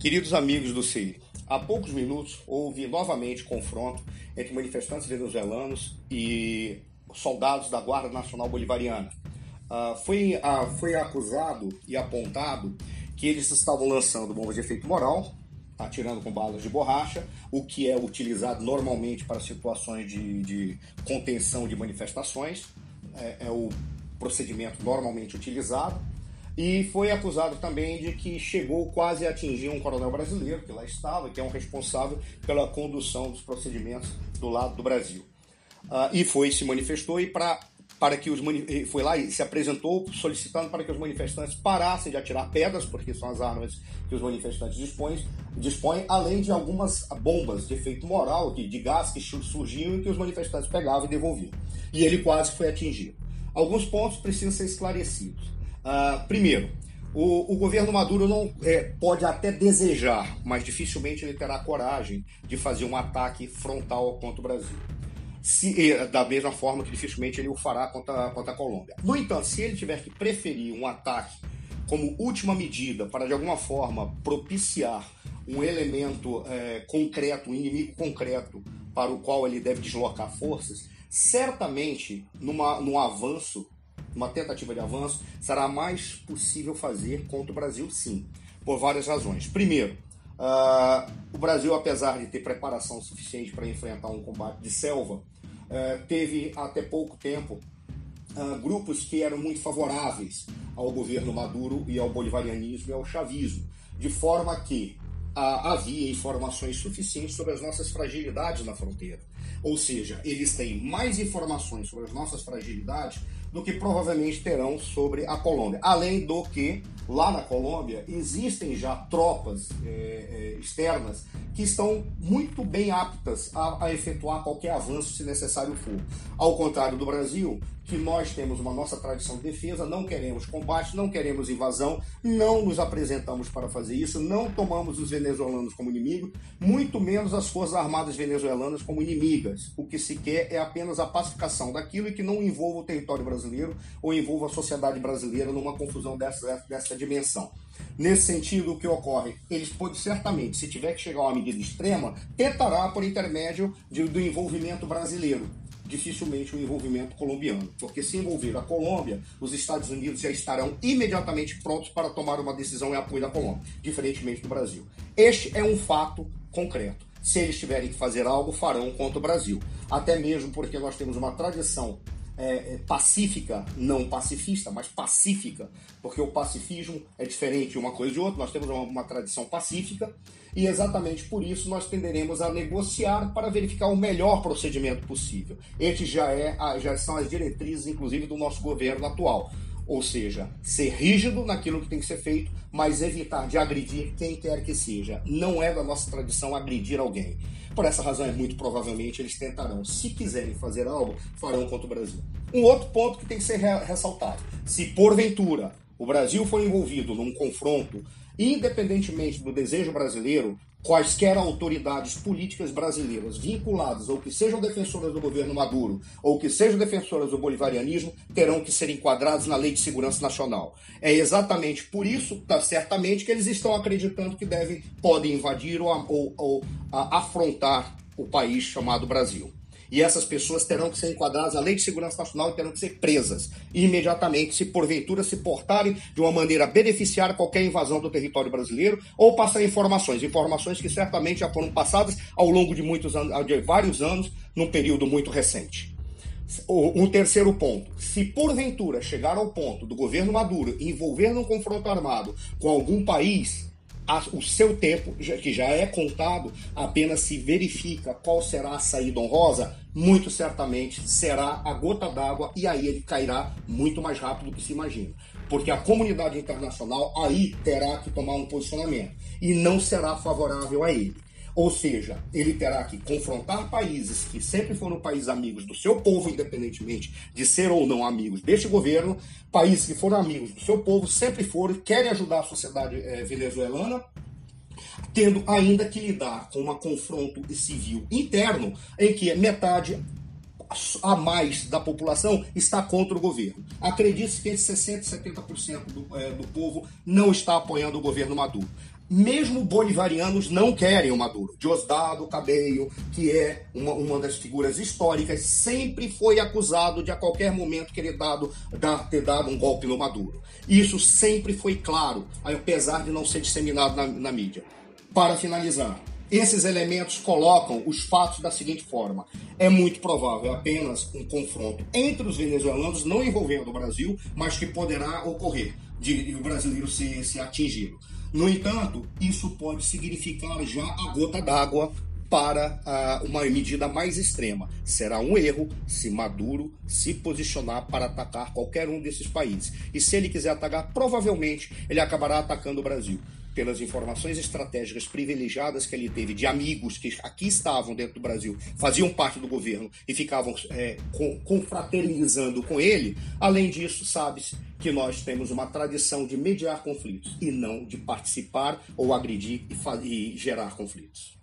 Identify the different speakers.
Speaker 1: Queridos amigos do CI, há poucos minutos houve novamente confronto entre manifestantes venezuelanos e soldados da Guarda Nacional Bolivariana. Uh, foi, uh, foi acusado e apontado que eles estavam lançando bombas de efeito moral, atirando com balas de borracha, o que é utilizado normalmente para situações de, de contenção de manifestações, é, é o procedimento normalmente utilizado. E foi acusado também de que chegou quase a atingir um coronel brasileiro, que lá estava, que é um responsável pela condução dos procedimentos do lado do Brasil. Uh, e foi, se manifestou e para para que os foi lá e se apresentou solicitando para que os manifestantes parassem de atirar pedras, porque são as armas que os manifestantes dispõem, dispõem além de algumas bombas de efeito moral, de, de gás que surgiam e que os manifestantes pegavam e devolviam. E ele quase foi atingido. Alguns pontos precisam ser esclarecidos. Uh, primeiro, o, o, governo Maduro não é, pode até desejar, mas dificilmente ele terá coragem de fazer um ataque frontal contra o Brasil. Se, da mesma forma que dificilmente ele o fará contra, contra a Colômbia. No entanto, se ele tiver que preferir um ataque como última medida para de alguma forma propiciar um elemento é, concreto, um inimigo concreto para o qual ele deve deslocar forças, certamente numa, num avanço uma tentativa de avanço, será mais possível fazer contra o Brasil, sim, por várias razões. Primeiro, uh, o Brasil, apesar de ter preparação suficiente para enfrentar um combate de selva, uh, teve até pouco tempo uh, grupos que eram muito favoráveis ao governo Maduro e ao bolivarianismo e ao chavismo, de forma que havia informações suficientes sobre as nossas fragilidades na fronteira. Ou seja, eles têm mais informações sobre as nossas fragilidades do que provavelmente terão sobre a Colômbia. Além do que, lá na Colômbia, existem já tropas é, é, externas que estão muito bem aptas a, a, efetuar qualquer avanço, se necessário for. Ao contrário do Brasil, que nós temos uma nossa tradição de defesa, não queremos combate, não queremos invasão, não nos apresentamos para fazer isso, não tomamos os venezuelanos como inimigos, muito menos as forças armadas venezuelanas como inimigas. O que se quer é apenas a pacificação daquilo e que não envolva o território brasileiro ou envolva a sociedade brasileira numa confusão dessa, dessa dimensão. Nesse sentido, o que ocorre? Eles podem certamente, se tiver que chegar a uma medida extrema, tentará por intermédio de, do envolvimento brasileiro dificilmente o envolvimento colombiano, porque se envolver a Colômbia, os Estados Unidos já estarão imediatamente prontos para tomar uma decisão em apoio da Colômbia, diferentemente do Brasil. Este é um fato concreto. Se eles tiverem que fazer algo, farão contra o Brasil. Até mesmo porque nós temos uma tradição é, é, pacífica, não pacifista, mas pacífica, porque o pacifismo é diferente uma coisa de outra, nós temos uma, uma tradição pacífica e exatamente por isso nós tenderemos a negociar para verificar o melhor procedimento possível. Este já, é, já são as diretrizes, inclusive, do nosso governo atual. Ou seja, ser rígido naquilo que tem que ser feito, mas evitar de agredir quem quer que seja. Não é da nossa tradição agredir alguém. Por essa razão, é muito provavelmente eles tentarão, se quiserem fazer algo, farão contra o Brasil. Um outro ponto que tem que ser ressaltado: se porventura o Brasil for envolvido num confronto, independentemente do desejo brasileiro, quaisquer autoridades políticas brasileiras vinculadas ou que sejam defensoras do governo Maduro ou que sejam defensoras do bolivarianismo terão que ser enquadrados na Lei de Segurança Nacional. É exatamente por isso, tá, certamente, que eles estão acreditando que devem, podem invadir ou, ou, ou a, afrontar o país chamado Brasil e essas pessoas terão que ser enquadradas à Lei de Segurança Nacional e terão que ser presas imediatamente se porventura se portarem de uma maneira a beneficiar qualquer invasão do território brasileiro ou passar informações, informações que certamente já foram passadas ao longo de muitos anos, de vários anos, num período muito recente. Um terceiro ponto: se porventura chegar ao ponto do governo Maduro envolver num confronto armado com algum país o seu tempo, que já é contado, apenas se verifica qual será a saída honrosa, muito certamente será a gota d'água e aí ele cairá muito mais rápido do que se imagina. Porque a comunidade internacional aí terá que tomar um posicionamento e não será favorável a ele. Ou seja, ele terá que confrontar países que sempre foram países amigos do seu povo, independentemente de ser ou não amigos deste governo, países que foram amigos do seu povo, sempre foram, querem ajudar a sociedade é, venezuelana, tendo ainda que lidar com um confronto civil interno em que metade a mais da população está contra o governo. Acredite que entre 60% e 70% do, é, do povo não está apoiando o governo Maduro mesmo bolivarianos não querem o Maduro. Diosdado Cabello, que é uma, uma das figuras históricas, sempre foi acusado de a qualquer momento querer dado, dar, ter dado um golpe no Maduro. Isso sempre foi claro, apesar de não ser disseminado na, na mídia. Para finalizar, esses elementos colocam os fatos da seguinte forma: é muito provável apenas um confronto entre os venezuelanos, não envolvendo o Brasil, mas que poderá ocorrer de, o brasileiro ser, ser atingido. No entanto, isso pode significar já a gota d'água para uh, uma medida mais extrema. Será um erro se Maduro se posicionar para atacar qualquer um desses países. E se ele quiser atacar, provavelmente ele acabará atacando o Brasil pelas informações estratégicas privilegiadas que ele teve de amigos que aqui estavam dentro do Brasil, faziam parte do governo e ficavam é, confraternizando com ele. Além disso, sabe-se que nós temos uma tradição de mediar conflitos e não de participar ou agredir e, e gerar conflitos.